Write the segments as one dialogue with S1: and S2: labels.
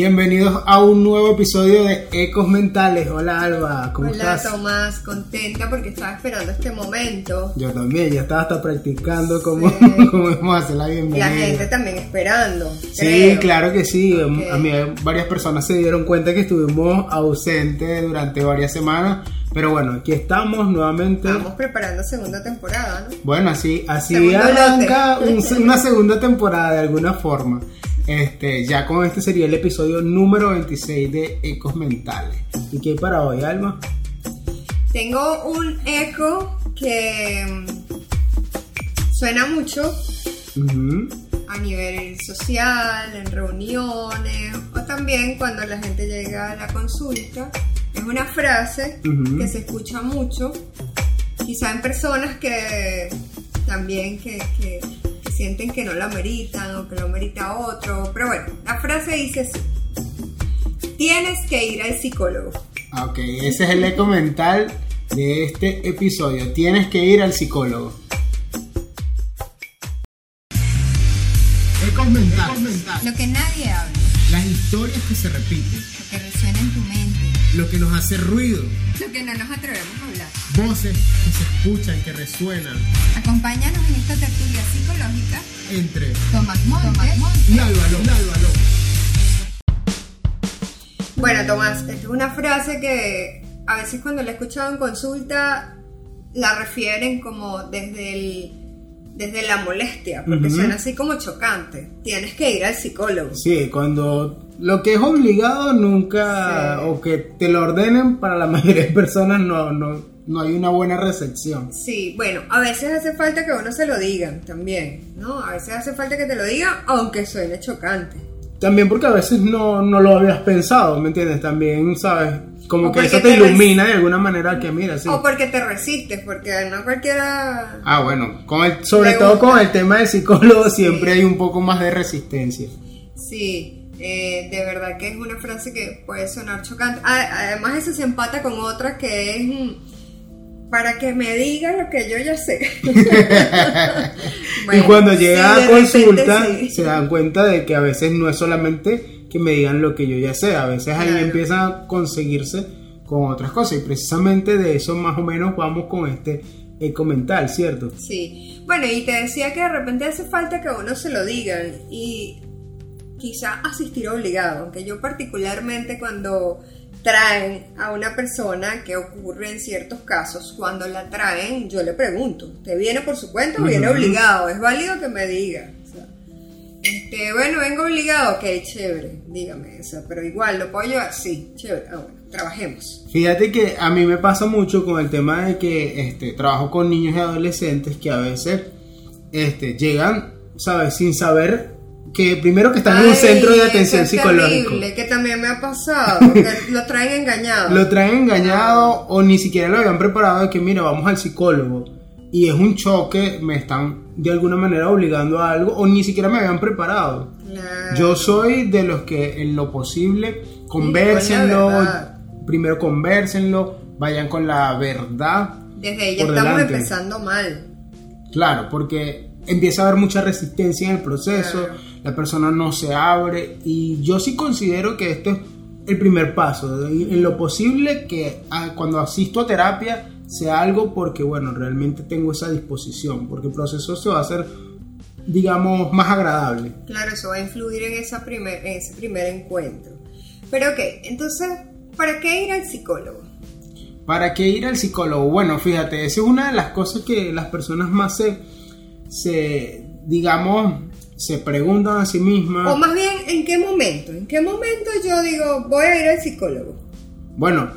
S1: Bienvenidos a un nuevo episodio de Ecos Mentales. Hola Alba, ¿cómo
S2: Hola
S1: estás?
S2: Tomás, contenta porque estaba esperando este momento.
S1: Yo también, ya estaba hasta practicando cómo,
S2: Sí.
S1: cómo vamos a hacer la bienvenida.
S2: la gente también esperando.
S1: Sí,
S2: creo.
S1: claro que sí.
S2: Ok.
S1: A mí varias personas se dieron cuenta que estuvimos ausentes durante varias semanas. Pero bueno, aquí estamos nuevamente.
S2: Estamos preparando segunda temporada, ¿no?
S1: Bueno, así, así
S2: Segundo
S1: arranca un- una segunda temporada de alguna forma. Este, ya con este sería el episodio número 26 de Ecos Mentales. ¿Y qué hay para hoy, Alba?
S2: Tengo un eco que mm, suena mucho a nivel social, en reuniones o también cuando la gente llega a la consulta. Es una frase que se escucha mucho, quizá en personas que también que sienten que no la meritan o que lo merita otro. Pero bueno, la frase dice así. Tienes que ir al psicólogo.
S1: Ah, Ok, ese es el eco mental de este episodio. Tienes que ir al psicólogo. Ecos mentales.
S3: Lo que nadie habla,
S1: Las historias que se repiten.
S3: lo que resuena en tu mente,
S1: Lo que nos hace ruido.
S2: Lo que no nos atrevemos a hablar.
S1: Voces que se escuchan, que resuenan.
S3: acompáñanos en esta tertulia.
S1: Entre
S3: Tomás Montes,
S1: y Álvaro. y Álvaro.
S2: Bueno, Tomás, esta es una frase que a veces cuando la he escuchado en consulta la refieren como desde el desde la molestia, porque
S1: Ujú.
S2: suena así como chocante. Tienes que ir al psicólogo.
S1: Sí, cuando lo que es obligado nunca,
S2: Sí.
S1: o que te lo ordenen, para la mayoría de personas no, no, no hay una buena recepción.
S2: Sí, bueno, a veces hace falta que uno se lo digan también, ¿no? A veces hace falta que te lo digan, aunque suene chocante.
S1: También porque a veces no, no lo habías pensado, ¿me entiendes? También, ¿sabes? Como
S2: O
S1: que eso te ilumina de alguna manera que mira, sí.
S2: O porque te resistes, porque no cualquiera...
S1: Ah, bueno, con el, sobre todo
S2: gusta.
S1: con el tema del psicólogo
S2: Sí.
S1: siempre hay un poco más de resistencia.
S2: Sí, eh, de verdad que es una frase que puede sonar chocante. Además, eso se empata con otra que es mm, para que me diga lo que yo ya sé.
S1: y cuando llega a consulta
S2: sí.
S1: se dan cuenta de que a veces no es solamente que me digan lo que yo ya sé, a veces ahí
S2: Claro.
S1: empieza a conseguirse con otras cosas y precisamente de eso más o menos vamos con este eco mental, ¿cierto?
S2: Sí, bueno, y te decía que de repente hace falta que a uno se lo digan y quizá asistir obligado, aunque yo particularmente cuando traen a una persona que ocurre en ciertos casos, cuando la traen yo le pregunto, ¿te viene por su cuenta o viene obligado? Es válido que me diga. O sea, este, bueno, vengo obligado, ok, chévere, dígame, o sea, pero igual, ¿lo puedo llevar? Sí, chévere, ah, bueno, trabajemos.
S1: Fíjate que a mí me pasa mucho con el tema de que este, trabajo con niños y adolescentes que a veces este, llegan, ¿sabes? Sin saber que primero que están en un centro de atención
S2: terrible, que también me ha pasado, que lo traen engañado.
S1: Lo traen engañado o ni siquiera lo habían preparado de que, mira, vamos al psicólogo. Y es un choque, me están de alguna manera obligando a algo o ni siquiera me habían preparado.
S2: Claro.
S1: Yo soy de los que en lo posible conversenlo, primero conversenlo, vayan con la verdad.
S2: Desde ahí ya estamos
S1: delante.
S2: empezando mal.
S1: Claro, porque empieza a haber mucha resistencia en el proceso, la persona no se abre y yo sí considero que esto es el primer paso, en lo posible que ah, cuando asisto a terapia sea algo porque, bueno, realmente tengo esa disposición, porque el proceso se va a hacer, digamos, más agradable.
S2: Claro, eso va a influir en, esa primer, en ese primer encuentro. Pero ok, entonces, ¿para qué ir al psicólogo?
S1: ¿Para qué ir al psicólogo? Bueno, fíjate, esa es una de las cosas que las personas más se, se digamos, se preguntan a sí mismas.
S2: O más bien, ¿en qué momento? ¿En qué momento yo digo, voy a ir al psicólogo?
S1: Bueno,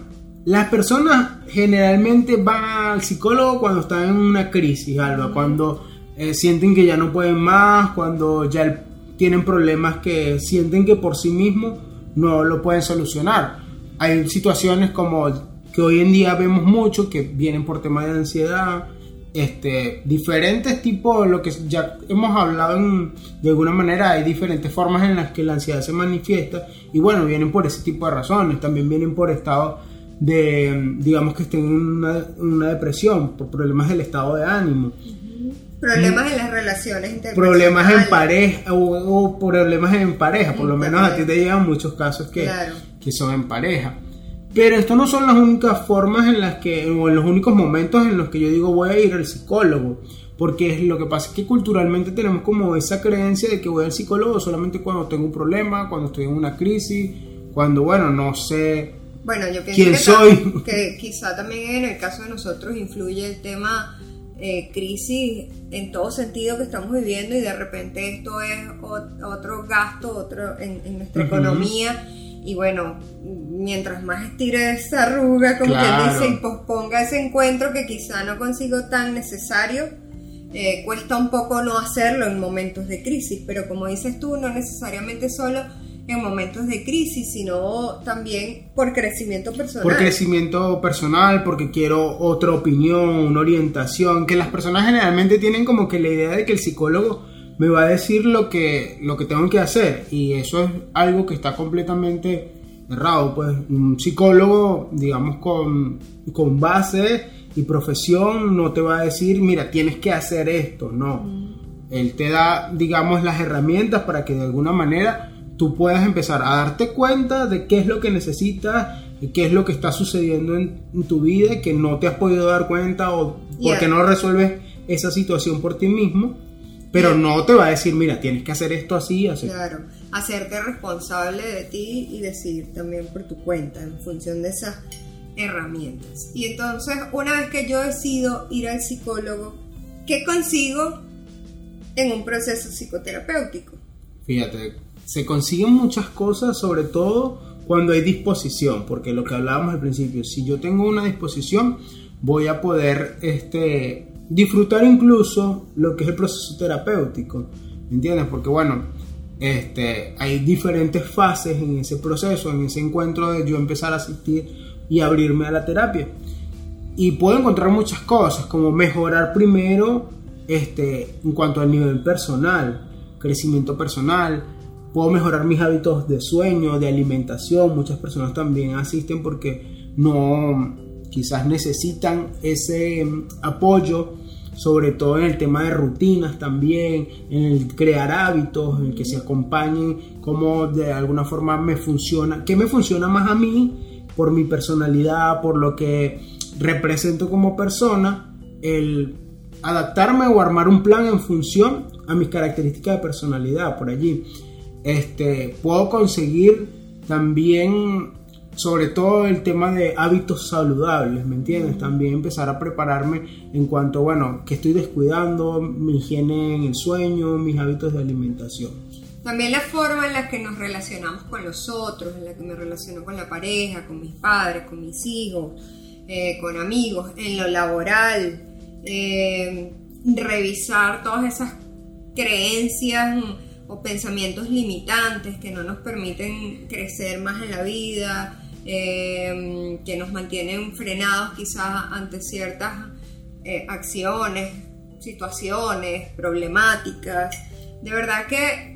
S1: las personas generalmente van al psicólogo cuando están en una crisis, Alba, cuando eh, sienten que ya no pueden más, cuando ya tienen problemas que sienten que por sí mismos no lo pueden solucionar. Hay situaciones como que hoy en día vemos mucho que vienen por temas de ansiedad, este, diferentes tipos, lo que ya hemos hablado en- de alguna manera, hay diferentes formas en las que la ansiedad se manifiesta y bueno, vienen por ese tipo de razones, también vienen por estado de, digamos que estén en una, una depresión, por problemas del estado de ánimo.
S2: Problemas en las relaciones
S1: problemas en pareja o, o problemas en pareja, por lo menos a ti te llegan muchos casos que,
S2: Claro.
S1: que son en pareja. Pero esto no son las únicas formas en las que, o en los únicos momentos en los que yo digo voy a ir al psicólogo. Porque lo que pasa es que culturalmente tenemos como esa creencia de que voy al psicólogo solamente cuando tengo un problema, cuando estoy en una crisis, cuando, bueno, no sé.
S2: Bueno, yo pienso
S1: ¿Quién
S2: que,
S1: soy?
S2: que quizá también en el caso de nosotros influye el tema eh, crisis en todo sentido que estamos viviendo y de repente esto es otro gasto otro en, en nuestra economía y bueno, mientras más estire esa arruga, como
S1: Claro.
S2: quien dice, y posponga ese encuentro que quizá no consigo tan necesario, eh, cuesta un poco no hacerlo en momentos de crisis, pero como dices tú, no necesariamente solo en momentos de crisis, sino también por crecimiento personal.
S1: Por crecimiento personal, porque quiero otra opinión, una orientación, que las personas generalmente tienen como que la idea de que el psicólogo me va a decir lo que, lo que tengo que hacer y eso es algo que está completamente errado, pues un psicólogo, digamos, con, con base y profesión no te va a decir, mira, tienes que hacer esto, no. Él te da, digamos, las herramientas para que de alguna manera tú puedas empezar a darte cuenta de qué es lo que necesitas y qué es lo que está sucediendo en, en tu vida y que no te has podido dar cuenta o porque no resuelves esa situación por ti mismo. Pero no te va a decir, mira, tienes que hacer esto así, así.
S2: Claro, hacerte responsable de ti y decidir también por tu cuenta en función de esas herramientas. Y entonces, una vez que yo decido ir al psicólogo, ¿qué consigo en un proceso psicoterapéutico?
S1: Fíjate, se consiguen muchas cosas, sobre todo cuando hay disposición, porque lo que hablábamos al principio, si yo tengo una disposición, voy a poder este, disfrutar incluso lo que es el proceso terapéutico, ¿me entiendes? Porque bueno, este, hay diferentes fases en ese proceso, en ese encuentro de yo empezar a asistir y abrirme a la terapia. Y puedo encontrar muchas cosas, como mejorar primero este, en cuanto al nivel personal, crecimiento personal, puedo mejorar mis hábitos de sueño, de alimentación. Muchas personas también asisten porque no, quizás necesitan ese mm, apoyo, sobre todo en el tema de rutinas también, en el crear hábitos, en el que se acompañen, como de alguna forma me funciona, qué me funciona más a mí por mi personalidad, por lo que represento como persona, el adaptarme o armar un plan en función a mis características de personalidad por allí. Este, puedo conseguir también, sobre todo el tema de hábitos saludables, ¿me entiendes? También empezar a prepararme en cuanto, bueno, que estoy descuidando, mi higiene en el sueño, mis hábitos de alimentación.
S2: También la forma en la que nos relacionamos con los otros, en la que me relaciono con la pareja, con mis padres, con mis hijos, eh, con amigos, en lo laboral, eh, revisar todas esas creencias o pensamientos limitantes que no nos permiten crecer más en la vida, eh, que nos mantienen frenados quizás ante ciertas eh, acciones, situaciones, problemáticas. De verdad que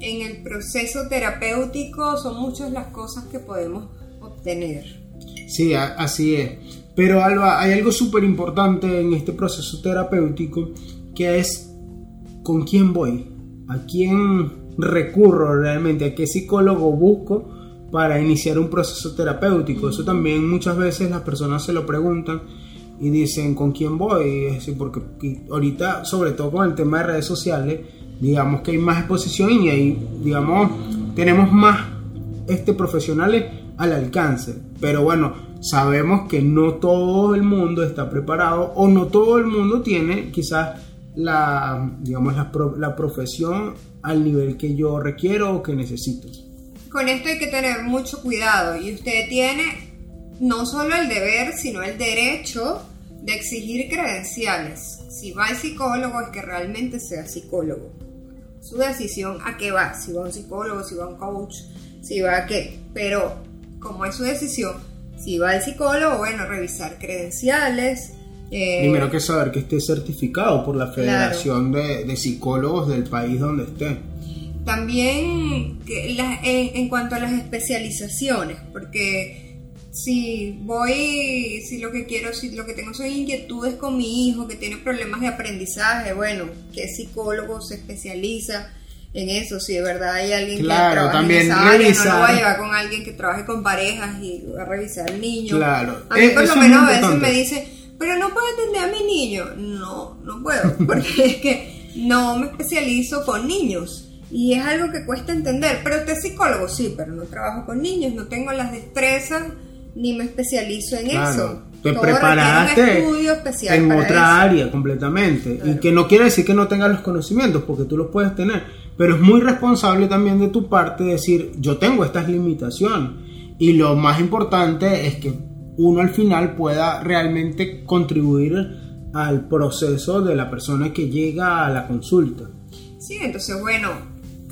S2: en el, proceso terapéutico son muchas las cosas que podemos obtener.
S1: Sí, así es. Pero Alba, hay algo súper importante en este proceso terapéutico que es con quién voy, a quién recurro realmente, a qué psicólogo busco para iniciar un proceso terapéutico. Eso también muchas veces las personas se lo preguntan y dicen con quién voy, es decir, porque ahorita, sobre todo con el tema de redes sociales, digamos que hay más exposición y ahí, digamos, tenemos más este profesionales al alcance. Pero bueno, sabemos que no todo el mundo está preparado o no todo el mundo tiene quizás la, digamos, la profesión al nivel que yo requiero o que necesito.
S2: Con esto hay que tener mucho cuidado y usted tiene no solo el deber, sino el derecho de exigir credenciales. Si va al psicólogo es que realmente sea psicólogo. Su decisión a qué va, si va a un psicólogo, si va a un coach, si va a qué. Pero como es su decisión, si va al psicólogo, bueno, revisar credenciales. eh,
S1: Primero que saber que esté certificado por la Federación de, de Psicólogos del país donde esté.
S2: También que la- en, en cuanto a las especializaciones, porque si voy, si lo que quiero, si lo que tengo son inquietudes con mi hijo que tiene problemas de aprendizaje, bueno, ¿qué psicólogo se especializa en eso? Si de verdad hay alguien
S1: Claro,
S2: que
S1: también
S2: en esa área, no lo
S1: revisar.
S2: voy a llevar con alguien que trabaje con parejas y va a revisar al niño.
S1: Claro.
S2: A mí
S1: Eh,
S2: por lo menos a veces me dicen, pero no puedo atender a mi niño. No, no puedo, porque es que no me especializo con niños. Y es algo que cuesta entender. Pero usted es psicólogo, sí, pero no trabajo con niños, no tengo las destrezas ni me especializo en
S1: Claro,
S2: eso.
S1: te
S2: Todo
S1: preparaste
S2: un estudio especial
S1: en otra
S2: eso.
S1: área completamente. Y que no quiere decir que no tengas los conocimientos, porque tú los puedes tener. Pero es muy responsable también de tu parte decir, yo tengo estas limitaciones. Y lo más importante es que uno al final pueda realmente contribuir al proceso de la persona que llega a la consulta.
S2: Sí, entonces bueno,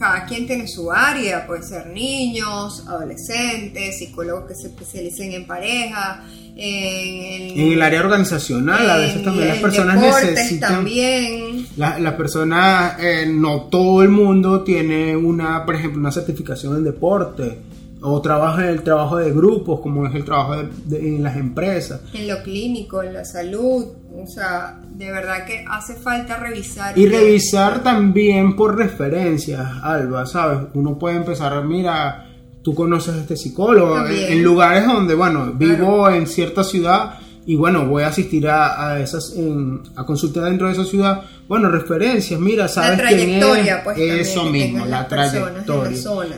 S2: cada quien tiene su área, puede ser niños, adolescentes, psicólogos que se especialicen en pareja, en,
S1: En el área organizacional, a veces
S2: en-
S1: también las
S2: en
S1: personas necesitan...
S2: también.
S1: La, la persona, eh, no todo el mundo tiene una, por ejemplo, una certificación en deporte o trabaja en el trabajo de grupos, como es el trabajo de- de- en las empresas.
S2: En lo clínico, en la salud, o sea, de verdad que hace falta revisar.
S1: Y revisar también por referencias, Alba, ¿sabes? Uno puede empezar, mira, tú conoces a este psicólogo en, lugares donde, bueno, vivo
S2: Claro.
S1: en cierta ciudad y bueno, voy a asistir a, a esas, en- a consultar dentro de esa ciudad. Bueno, referencias, mira, ¿sabes quién es?
S2: trayectoria, pues,
S1: Eso mismo, la
S2: personas la
S1: trayectoria.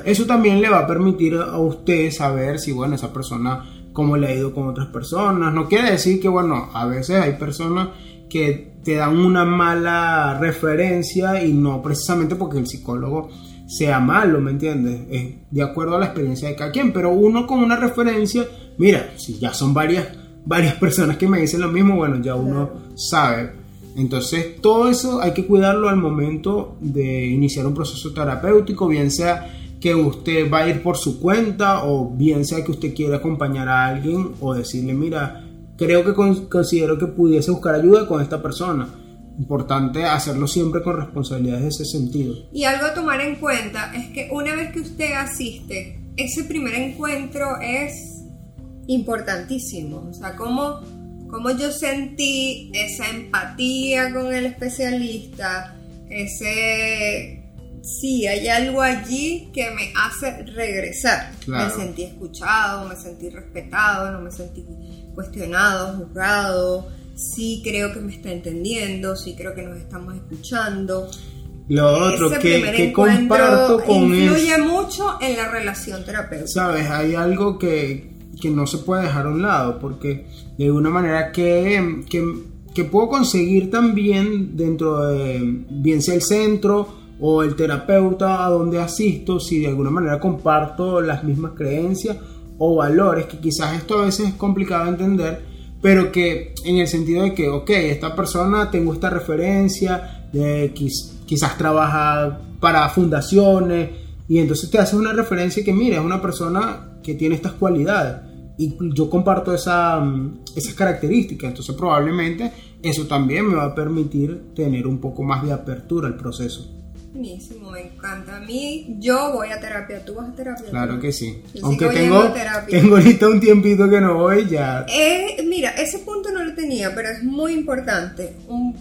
S1: Eso también le va a permitir a usted saber si, bueno, esa persona, cómo le ha ido con otras personas. No quiere decir que, bueno, a veces hay personas que te dan una mala referencia y no precisamente porque el psicólogo sea malo, ¿me entiendes? Es de acuerdo a la experiencia de cada quien, pero uno con una referencia, mira, si ya son varias, varias personas que me dicen lo mismo, bueno, ya uno sabe. Entonces, todo eso hay que cuidarlo al momento de iniciar un proceso terapéutico, bien sea que usted va a ir por su cuenta o bien sea que usted quiera acompañar a alguien o decirle, mira, creo que con- considero que pudiese buscar ayuda con esta persona. Importante hacerlo siempre con responsabilidad en ese sentido.
S2: Y algo a tomar en cuenta es que una vez que usted asiste, ese primer encuentro es importantísimo. O sea, cómo, cómo yo sentí esa empatía con el especialista, ese... Sí, hay algo allí que me hace regresar.
S1: Claro.
S2: Me sentí escuchado, me sentí respetado, no me sentí cuestionado, juzgado. Sí creo que me está entendiendo, sí creo que nos estamos escuchando.
S1: Lo otro
S2: Ese
S1: que, que comparto con
S2: influye
S1: es,
S2: mucho en la relación terapéutica.
S1: sabes, hay algo que, que no se puede dejar a un lado, porque de alguna manera que, que, puedo conseguir también dentro de, bien sea el centro o el terapeuta a donde asisto, si de alguna manera comparto las mismas creencias o valores, que quizás esto a veces es complicado de entender, pero que en el sentido de que, ok, esta persona tengo esta referencia, de quiz- quizás trabaja para fundaciones, y entonces te haces una referencia que, mira, es una persona que tiene estas cualidades, y yo comparto esa, mm, esas características, entonces probablemente eso también me va a permitir tener un poco más de apertura al proceso.
S2: Buenísimo, me encanta. A mí, yo voy a terapia. ¿Tú vas a terapia?
S1: Claro que sí.
S2: Yo
S1: Aunque tengo, tengo ahorita un tiempito que no voy, ya
S2: Eh, mira, ese punto no lo tenía, pero es muy importante. Un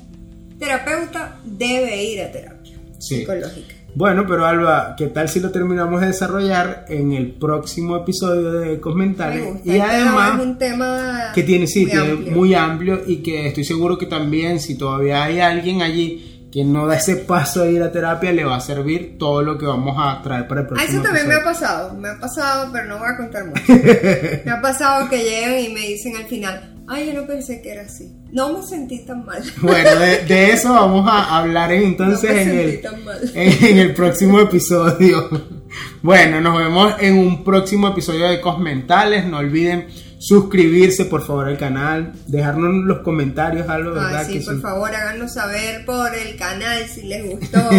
S2: terapeuta debe ir a terapia
S1: Sí.
S2: psicológica.
S1: Bueno, pero Alba, ¿qué tal si lo terminamos de desarrollar en el próximo episodio de
S2: Me
S1: Comentales?
S2: gusta.
S1: Y
S2: Este
S1: además,
S2: es un tema
S1: que tiene, sí,
S2: muy
S1: tiene
S2: amplio.
S1: muy amplio y que estoy seguro que también, si todavía hay alguien allí que no da ese paso a ir a terapia, le va a servir todo lo que vamos a traer para el
S2: Ah,
S1: próximo
S2: eso también me ha
S1: episodio.
S2: pasado, me ha pasado, pero no voy a contar mucho. me ha pasado que llegan y me dicen al final, ay, yo no pensé que era así. No me sentí tan mal.
S1: Bueno, de, de eso vamos a hablar entonces
S2: no
S1: en el, en el próximo episodio. Bueno, nos vemos en un próximo episodio de Cosmentales. No olviden suscribirse por favor al canal, dejarnos los comentarios, algo,
S2: Ah,
S1: ¿verdad?
S2: sí,
S1: que
S2: por
S1: sí.
S2: favor, háganos saber por el canal si les gustó.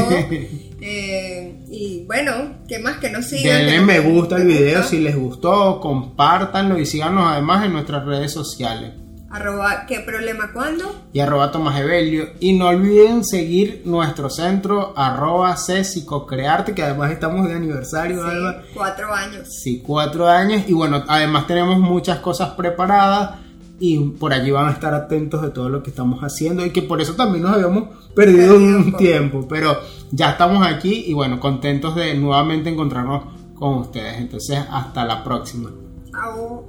S2: Eh, y bueno, ¿qué más que nos sigan?
S1: Denle me gusta al video si les gustó, compártanlo y síganos además en nuestras redes sociales.
S2: Arroba qué problema cuando.
S1: y arroba Tomás Evelio. Y no olviden seguir nuestro centro arroba C Psicocrearte, que además estamos de aniversario,
S2: Sí,
S1: Alba.
S2: cuatro años.
S1: Sí, cuatro años. Y bueno, además tenemos muchas cosas preparadas. Y por allí van a estar atentos de todo lo que estamos haciendo. Y que por eso también nos habíamos perdido
S2: Perdido
S1: un tiempo. Pero ya estamos aquí y bueno, contentos de nuevamente encontrarnos con ustedes. Entonces, hasta la próxima.
S2: Chao.